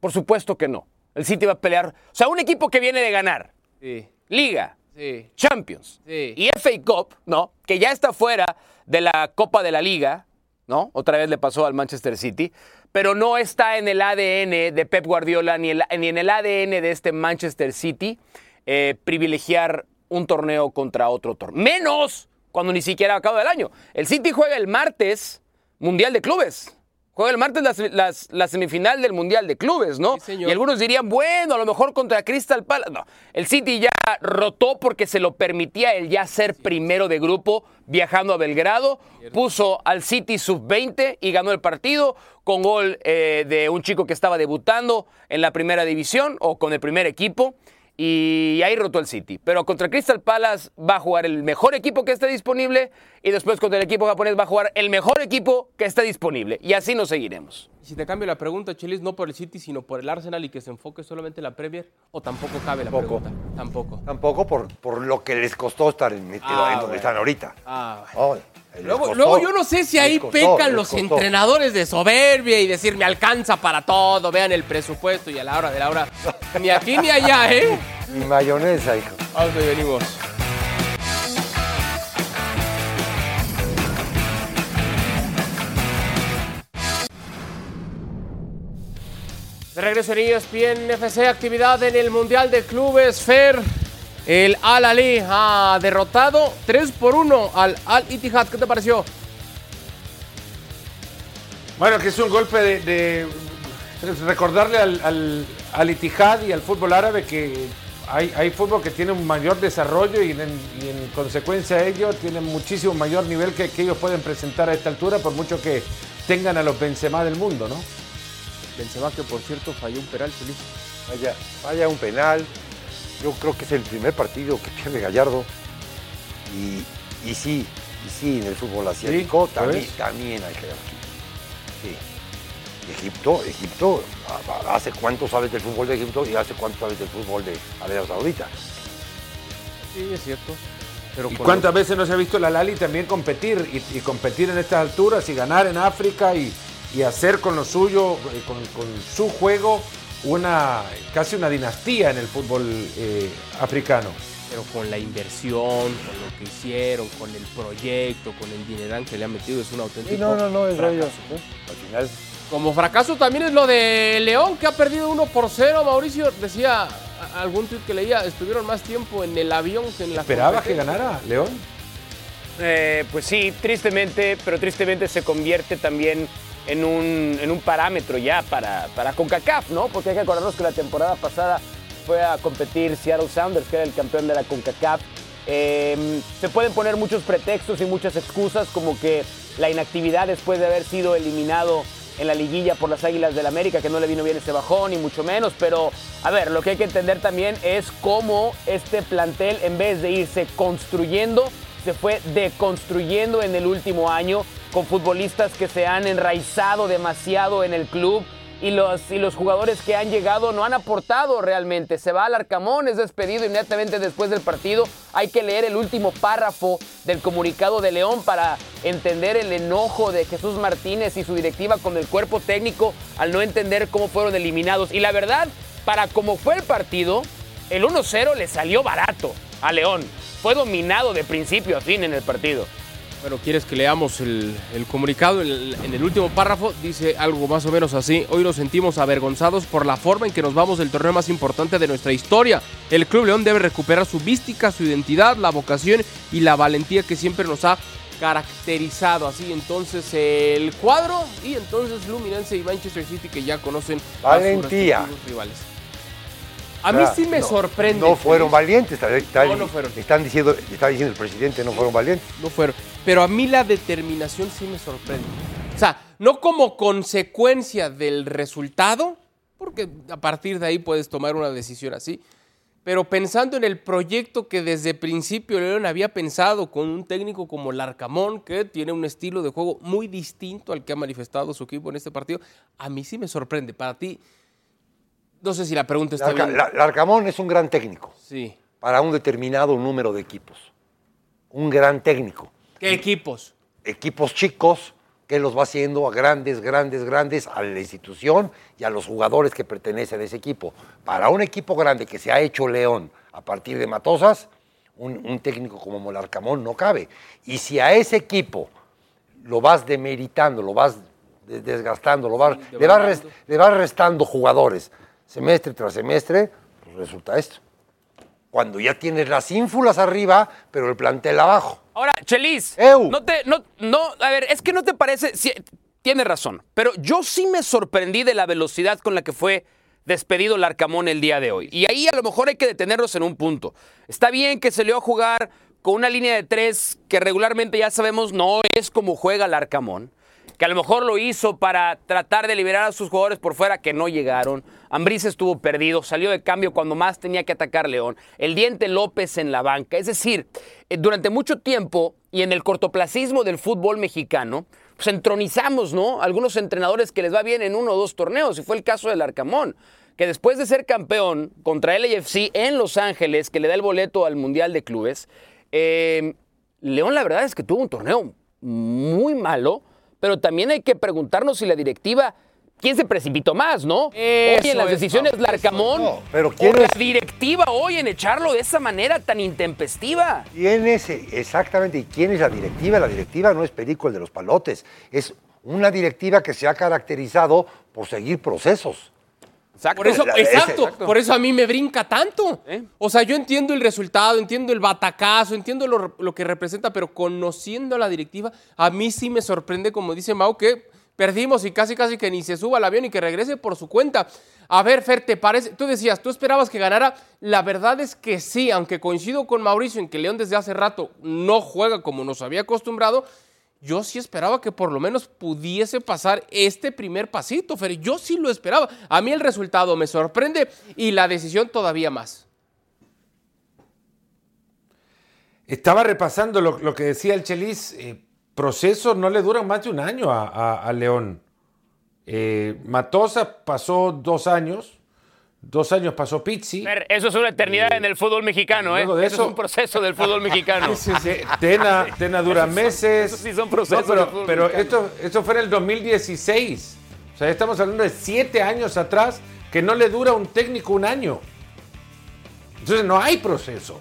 Por supuesto que no. El City va a pelear. O sea, un equipo que viene de ganar Sí, Liga, sí. Champions Sí. y FA Cup, ¿no? Que ya está fuera de la Copa de la Liga, ¿no? Otra vez le pasó al Manchester City, pero no está en el ADN de Pep Guardiola ni, el- ni en el ADN de este Manchester City eh, privilegiar un torneo contra otro torneo. Menos cuando ni siquiera acaba el año. El City juega el martes Mundial de Clubes. Juega el martes la, se- las- la semifinal del Mundial de Clubes, ¿no? Sí, señor. y algunos dirían, bueno, a lo mejor contra Crystal Palace. No, el City ya rotó porque se lo permitía el ya ser primero de grupo viajando a Belgrado. Puso al City sub-20 y ganó el partido con gol eh, de un chico que estaba debutando en la primera división o con el primer equipo. Y ahí rotó el City. Pero contra Crystal Palace va a jugar el mejor equipo que esté disponible. Y después contra el equipo japonés va a jugar el mejor equipo que esté disponible. Y así nos seguiremos. Si te cambio la pregunta, Chelis, no por el City, sino por el Arsenal y que se enfoque solamente en la Premier, o tampoco cabe la pregunta. Tampoco. Tampoco por, por lo que les costó estar en, metido Ah, en donde bueno. están ahorita. Ah, Oh, les Luego, costó, luego yo no sé si ahí costó, pecan los costó. entrenadores de soberbia y decir me alcanza para todo, vean el presupuesto y a la hora de la hora. Ni aquí ni allá, ¿eh? Mi mayonesa, hijo. Vamos y venimos. De regreso en ESPN FC, actividad en el Mundial de Clubes FER. El Al Ali ha derrotado 3 por 1 al Al Ittihad. ¿Qué te pareció? Bueno, que es un golpe de, de recordarle al, al, al Itihad y al fútbol árabe que hay, hay fútbol que tiene un mayor desarrollo y en, y en consecuencia de ello tienen muchísimo mayor nivel que, que ellos pueden presentar a esta altura, por mucho que tengan a los Benzema del mundo, ¿no? Benzema que por cierto falló un penal, feliz. Vaya, vaya un penal. Yo creo que es el primer partido que pierde Gallardo. Y, y sí, y sí, en el fútbol asiático ¿lo también, también hay jerarquía. Sí. Egipto, Egipto, ¿hace cuánto sabes del fútbol de Egipto y hace cuánto sabes del fútbol de Arabia Saudita? Sí, es cierto. Pero ¿Y cuántas veces no se ha visto la Lali también competir y, y competir en estas alturas y ganar en África y, y hacer con lo suyo, eh, con, con su juego, una casi una dinastía en el fútbol eh, africano? pero con la inversión, con lo que hicieron, con el proyecto, con el dinerán que le han metido, es un auténtico no, no, no, es fracaso. ellos. Al final, Como fracaso también es lo de León, que ha perdido 1 por 0. Mauricio decía, algún tuit que leía, estuvieron más tiempo en el avión que en la ¿Esperabas que ganara León? Eh, pues sí, tristemente, pero tristemente se convierte también en un, en un parámetro ya para, para CONCACAF, ¿no? Porque hay que acordarnos que la temporada pasada fue a competir Seattle Sounders, que era el campeón de la CONCACAF. Eh, se pueden poner muchos pretextos y muchas excusas, como que la inactividad después de haber sido eliminado en la liguilla por las Águilas del América, que no le vino bien ese bajón, ni mucho menos, pero a ver, lo que hay que entender también es cómo este plantel, en vez de irse construyendo, se fue deconstruyendo en el último año con futbolistas que se han enraizado demasiado en el club y los, y los jugadores que han llegado no han aportado realmente. Se va al Arcamón, es despedido inmediatamente después del partido. Hay que leer el último párrafo del comunicado de León para entender el enojo de Jesús Martínez y su directiva con el cuerpo técnico al no entender cómo fueron eliminados. Y la verdad, para cómo fue el partido, el 1-0 le salió barato a León. Fue dominado de principio a fin en el partido. Bueno, ¿quieres que leamos el, el comunicado? El- en el último párrafo dice algo más o menos así. Hoy nos sentimos avergonzados por la forma en que nos vamos del torneo más importante de nuestra historia. El Club León debe recuperar su mística, su identidad, la vocación y la valentía que siempre nos ha caracterizado. Así entonces el cuadro y entonces Luminense y Manchester City que ya conocen a sus Valentía. rivales. A mí sí me No, sorprende. No fueron valientes. No, no fueron. Están diciendo, está diciendo el presidente, no fueron valientes. no fueron. Pero a mí la determinación sí me sorprende. O sea, no como consecuencia del resultado, porque a partir de ahí puedes tomar una decisión así, pero pensando en el proyecto que desde principio León había pensado con un técnico como Larcamón, que tiene un estilo de juego muy distinto al que ha manifestado su equipo en este partido, a mí sí me sorprende. Para ti, no sé si la pregunta está Larca- bien. La- Larcamón es un gran técnico Sí. para un determinado número de equipos. Un gran técnico. ¿Qué equipos? Equipos chicos que los va haciendo a grandes, grandes, grandes a la institución y a los jugadores que pertenecen a ese equipo. Para un equipo grande que se ha hecho León a partir de Matosas, un, un técnico como Molarcamón no cabe. Y si a ese equipo lo vas demeritando, lo vas de- desgastando, lo vas, Sí, le, vas rest- le vas restando jugadores semestre tras semestre, pues resulta esto. Cuando ya tienes las ínfulas arriba, pero el plantel abajo. Ahora, Chelis, Eu. no te, no, no, a ver, es que no te parece, sí, tienes razón, pero yo sí me sorprendí de la velocidad con la que fue despedido Larcamón el día de hoy. Y ahí a lo mejor hay que detenernos en un punto. Está bien que se le a jugar con una línea de tres que regularmente ya sabemos no es como juega Larcamón, que a lo mejor lo hizo para tratar de liberar a sus jugadores por fuera que no llegaron. Ambriz estuvo perdido, salió de cambio cuando más tenía que atacar León. El Diente López en la banca. Es decir, eh, durante mucho tiempo y en el cortoplacismo del fútbol mexicano, pues entronizamos, ¿no? Algunos entrenadores que les va bien en uno o dos torneos, y fue el caso del Arcamón, que después de ser campeón contra el LAFC en Los Ángeles, que le da el boleto al Mundial de Clubes, eh, León la verdad es que tuvo un torneo muy malo, pero también hay que preguntarnos si la directiva, ¿quién se precipitó más, no? Eso hoy en las es, decisiones Larcamón no, pero ¿quién o la es? directiva hoy en echarlo de esa manera tan intempestiva. ¿Quién es exactamente? ¿Y quién es la directiva? La directiva no es Perico el de los palotes. Es una directiva que se ha caracterizado por seguir procesos. Exacto. Por eso, La- exacto, por eso a mí me brinca tanto. ¿Eh? O sea, yo entiendo el resultado, entiendo el batacazo, entiendo lo, lo que representa, pero conociendo a la directiva, a mí sí me sorprende, como dice Mau, que perdimos y casi casi que ni se suba al avión y que regrese por su cuenta. A ver, Fer, ¿te parece? Tú decías, ¿tú esperabas que ganara? La verdad es que sí, aunque coincido con Mauricio en que León desde hace rato no juega como nos había acostumbrado, yo sí esperaba que por lo menos pudiese pasar este primer pasito, Fer. Yo sí lo esperaba. A mí el resultado me sorprende y la decisión todavía más. Estaba repasando lo, que decía el Chelis. eh, procesos no le duran más de un año a, a- a León. Eh, Matosa pasó dos años. Dos años pasó Pizzi. Eso es una eternidad en el fútbol mexicano, ¿eh? eso, eso- es un proceso del fútbol mexicano. Sí, sí, Tena, Tena dura meses. esos sí son procesos No, del pero fútbol pero mexicano. esto, esto fue en el 2016. O sea, estamos hablando de siete años atrás que no le dura un técnico un año. Entonces no hay proceso.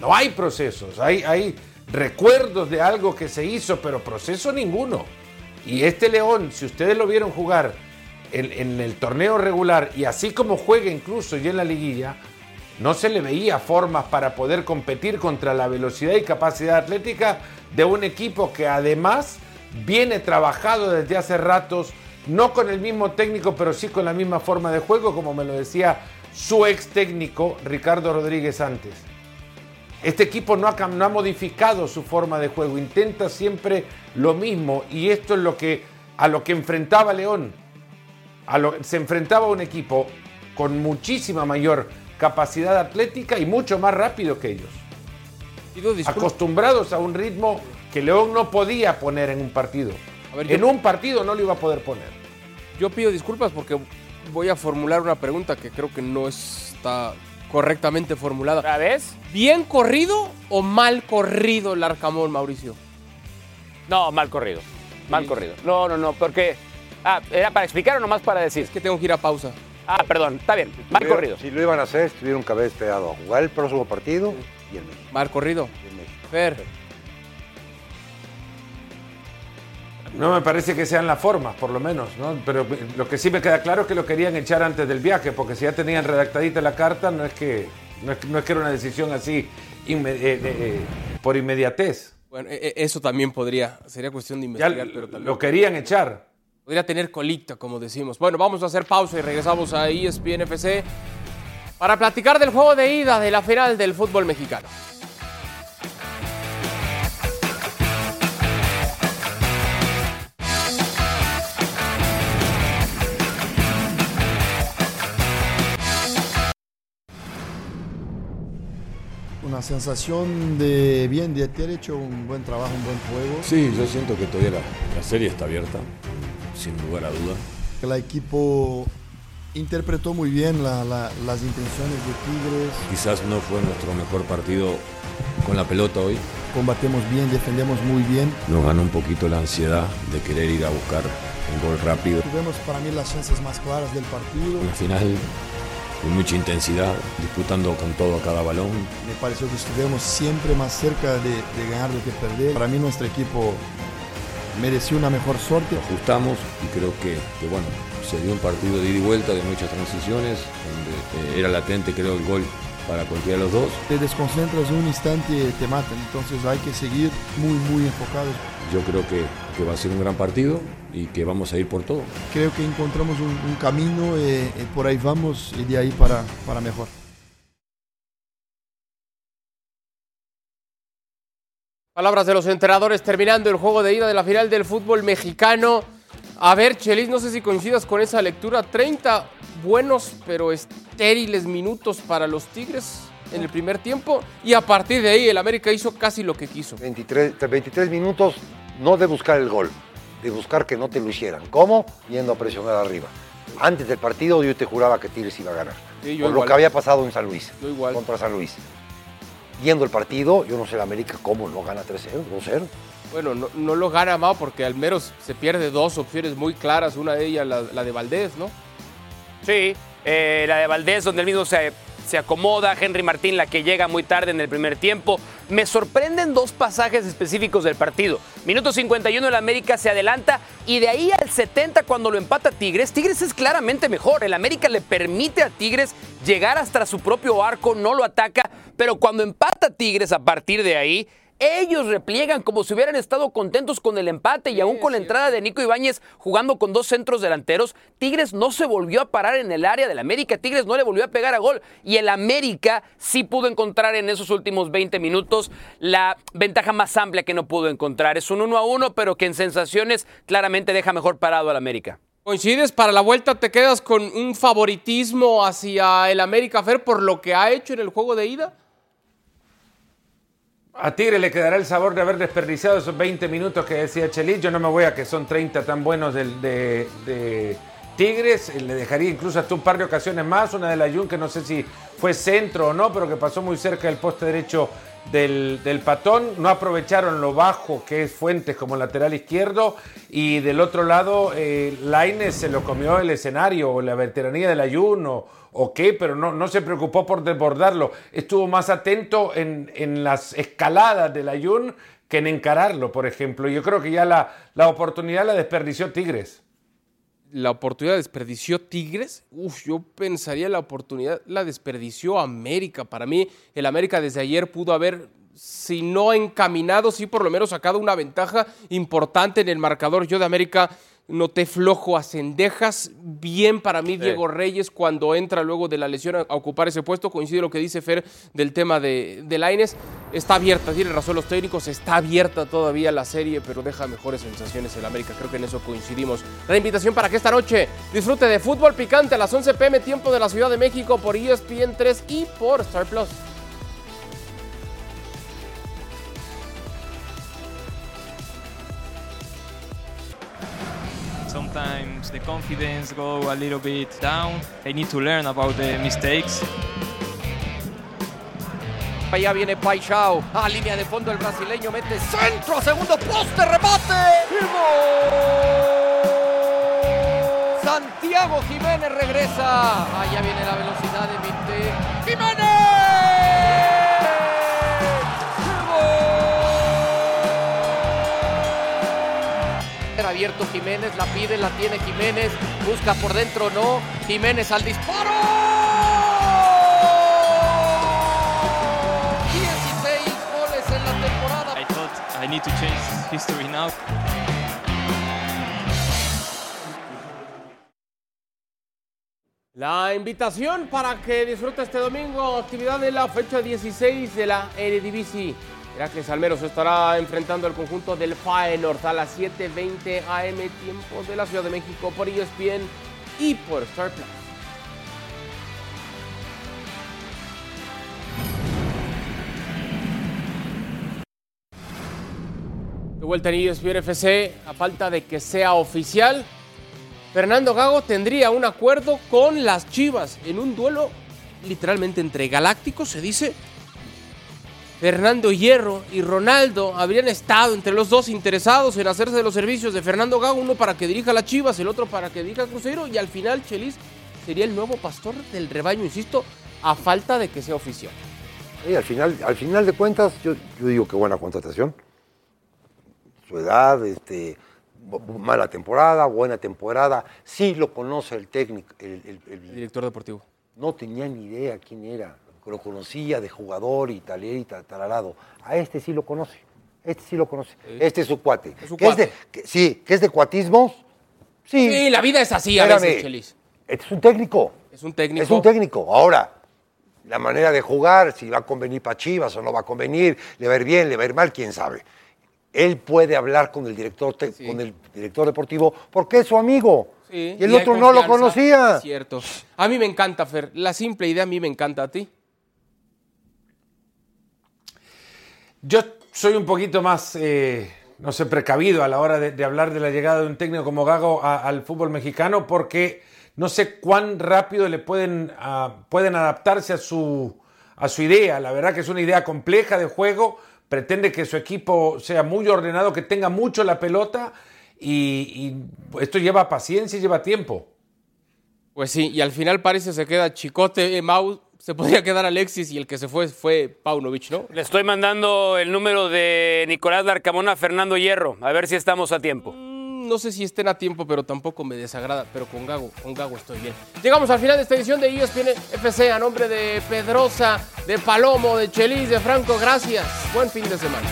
No hay procesos. Hay, hay recuerdos de algo que se hizo, pero proceso ninguno. Y este León, si ustedes lo vieron jugar en, el torneo regular y así como juega incluso y en la liguilla, no se le veía formas para poder competir contra la velocidad y capacidad atlética de un equipo que además viene trabajado desde hace ratos, no con el mismo técnico, pero sí con la misma forma de juego, como me lo decía su ex técnico Ricardo Rodríguez antes. Este equipo no ha, cam- no ha modificado su forma de juego, intenta siempre lo mismo y esto es lo que a lo que enfrentaba León. A lo- se enfrentaba a un equipo con muchísima mayor capacidad atlética y mucho más rápido que ellos. Acostumbrados a un ritmo que León no podía poner en un partido. Yo- en un partido no lo iba a poder poner. Yo pido disculpas porque voy a formular una pregunta que creo que no está correctamente formulada. ¿Otra vez? ¿Bien corrido o mal corrido el Arcamón, Mauricio? No, mal corrido. Mal Sí. corrido. No, no, no, porque. Ah, ¿era para explicar o nomás para decir? Es que tengo que ir a pausa. Ah, perdón, está bien. Mal Tuvieron- corrido. Si lo iban a hacer, tuvieron que haber esperado a jugar el próximo partido y el México. Mal corrido. y el México. Fer, No me parece que sean las formas, por lo menos, ¿no? Pero lo que sí me queda claro es que lo querían echar antes del viaje, porque si ya tenían redactadita la carta, no es que, no es, no es que era una decisión así inme- eh, eh, por inmediatez. bueno, e- e- eso también podría, sería cuestión de Ya investigar, pero también lo querían echar. podría tener colita, como decimos. Bueno, vamos a hacer pausa y regresamos a E ESPN FC para platicar del juego de ida de la final del fútbol mexicano. Sensación de bien, de haber hecho un buen trabajo, un buen juego. Sí, yo siento que todavía la, la serie está abierta, sin lugar a duda. El equipo interpretó muy bien la- la- las intenciones de Tigres. Quizás no fue nuestro mejor partido con la pelota hoy. Combatemos bien, defendemos muy bien. Nos ganó un poquito la ansiedad de querer ir a buscar un gol rápido. Tuvimos para mí las chances más claras del partido. Una final con mucha intensidad, disputando con todo a cada balón. Me pareció que estuvimos siempre más cerca de, de ganar do que perder. Para mí nuestro equipo mereció una mejor suerte. Ajustamos y creo que, que, bueno, se dio un partido de ida y vuelta de muchas transiciones, donde eh, era latente creo el gol para cualquiera de los dos. Te desconcentras un instante, te matan. Entonces hay que seguir muy, muy enfocados. Yo creo que, que va a ser un gran partido y que vamos a ir por todo. Creo que encontramos un, un camino, eh, eh, por ahí vamos y de ahí para, para mejor. Palabras de los entrenadores terminando el juego de ida de la final del fútbol mexicano. A ver, Chelis, no sé si coincidas con esa lectura. 30 buenos pero estériles minutos para los Tigres en el primer tiempo. Y a partir de ahí el América hizo casi lo que quiso. 23, 23 minutos no de buscar el gol, de buscar que no te lo hicieran. ¿Cómo? Yendo a presionar arriba. Antes del partido yo te juraba que Tigres iba a ganar. Sí, por lo que había pasado en San Luis. Yo igual. Contra San Luis. Viendo el partido, yo no sé el América cómo no gana 3-0, 2-0. Bueno, no, lo gana Mao porque al menos se pierde dos opciones muy claras. Una de ellas, la, de Valdés, ¿no? Sí, eh, la de Valdés, donde él mismo se, se acomoda, Henry Martín, la que llega muy tarde en el primer tiempo. Me sorprenden dos pasajes específicos del partido. Minuto 51 el América se adelanta y de ahí al 70 cuando lo empata Tigres, Tigres es claramente mejor. El América le permite a Tigres llegar hasta su propio arco, no lo ataca, pero cuando empata Tigres a partir de ahí, ellos repliegan como si hubieran estado contentos con el empate y aún con la entrada de Nico Ibáñez jugando con dos centros delanteros, Tigres no se volvió a parar en el área del América, Tigres no le volvió a pegar a gol y el América sí pudo encontrar en esos últimos 20 minutos la ventaja más amplia que no pudo encontrar. Es un 1 a 1, pero que en sensaciones claramente deja mejor parado al América. ¿Coincides? Para la vuelta te quedas con un favoritismo hacia el América Fer por lo que ha hecho en el juego de ida. A Tigre le quedará el sabor de haber desperdiciado esos 20 minutos que decía Chelis. Yo no me voy a que son 30 tan buenos de, de Tigres. Eh, Le dejaría incluso hasta un par de ocasiones más. Una de la Jun que no sé si fue centro o no, pero que pasó muy cerca del poste derecho del, patón. No aprovecharon lo bajo que es Fuentes como lateral izquierdo. Y del otro lado, eh, se lo comió el escenario o la veteranía del Ayuno o qué, pero no, no se preocupó por desbordarlo. Estuvo más atento en, en las escaladas del Ayun que en encararlo, por ejemplo. Yo creo que ya la, la oportunidad la desperdició Tigres. La oportunidad desperdició Tigres. Uf, yo pensaría la oportunidad la desperdició América. Para mí, el América desde ayer pudo haber, si no encaminado, sí por lo menos sacado una ventaja importante en el marcador. Yo de América noté flojo a Cendejas. Bien para mí Diego Reyes cuando entra luego de la lesión a, ocupar ese puesto. Coincide lo que dice Fer del tema de, de Lainez. Está abierta, tiene razón los técnicos, está abierta todavía la serie, pero deja mejores sensaciones el América. Creo que en eso coincidimos. La invitación para que esta noche disfrute de fútbol picante a las 11 pm, tiempo de la Ciudad de México por E ESPN 3 y por Star Plus. Sometimes the confidence go a little bit down. I need to learn about the mistakes. Allá viene Paixao. A línea de fondo el brasileño mete centro, segundo poste, remate. ¡Y gol! Santiago Jiménez regresa. Allá viene la velocidad de Minte. ¡Jiménez! Abierto Jiménez, la pide, la tiene Jiménez. Busca por dentro, no. Jiménez al disparo. 16 goles en la temporada. I thought I need to change history now. La invitación para que disfrute este domingo actividad de la fecha 16 de la Eredivisie. Heracles Almeros estará enfrentando al conjunto del Feyenoord a las 7.20 am tiempo de la Ciudad de México por ESPN y por Star Plus. De vuelta en ESPN FC, a falta de que sea oficial, Fernando Gago tendría un acuerdo con las Chivas en un duelo literalmente entre galácticos, se dice. Fernando Hierro y Ronaldo habrían estado entre los dos interesados en hacerse de los servicios de Fernando Gago, uno para que dirija a las Chivas, el otro para que dirija a Cruzeiro y al final Chelis sería el nuevo pastor del rebaño, insisto, a falta de que sea oficial. Y al final, al final de cuentas, yo, yo digo que buena contratación. Su edad, este, mala temporada, buena temporada. Sí lo conoce el técnico, el, el- el- El director deportivo. no tenía ni idea quién era. Lo conocía de jugador y tal y tal, talalado. A este sí lo conoce. Este sí lo conoce. Este es su cuate. Es su ¿Que cuate. de- que- sí, que es de cuatismos. Sí. Sí, la vida es así a Espérame. veces, Chelis. Este es un técnico. Es un técnico. Es un técnico. Ahora, la manera de jugar, si va a convenir para Chivas o no va a convenir, le va a ir bien, le va a ir mal, quién sabe. Él puede hablar con el director, con el director deportivo porque es su amigo. Sí, y el otro no lo conocía. es Cierto. A mí me encanta, Fer. La simple idea a mí me encanta a ti. Yo soy un poquito más, eh, no sé, precavido a la hora de, hablar de la llegada de un técnico como Gago al fútbol mexicano porque no sé cuán rápido le pueden, ah, pueden adaptarse a su, a su idea. La verdad que es una idea compleja de juego. Pretende que su equipo sea muy ordenado, que tenga mucho la pelota y, y esto lleva paciencia y lleva tiempo. Pues sí, y al final parece se queda Chicote, eh, Mau, se podría quedar Alexis y el que se fue fue Paunovic, ¿no? Le estoy mandando el número de Nicolás Larcamón a Fernando Hierro, a ver si estamos a tiempo. Mm, No sé si estén a tiempo, pero tampoco me desagrada, pero con Gago, con Gago estoy bien. Llegamos al final de esta edición de ESPN FC a nombre de Pedrosa, de Palomo, de Chelis, de Franco, gracias. Buen fin de semana.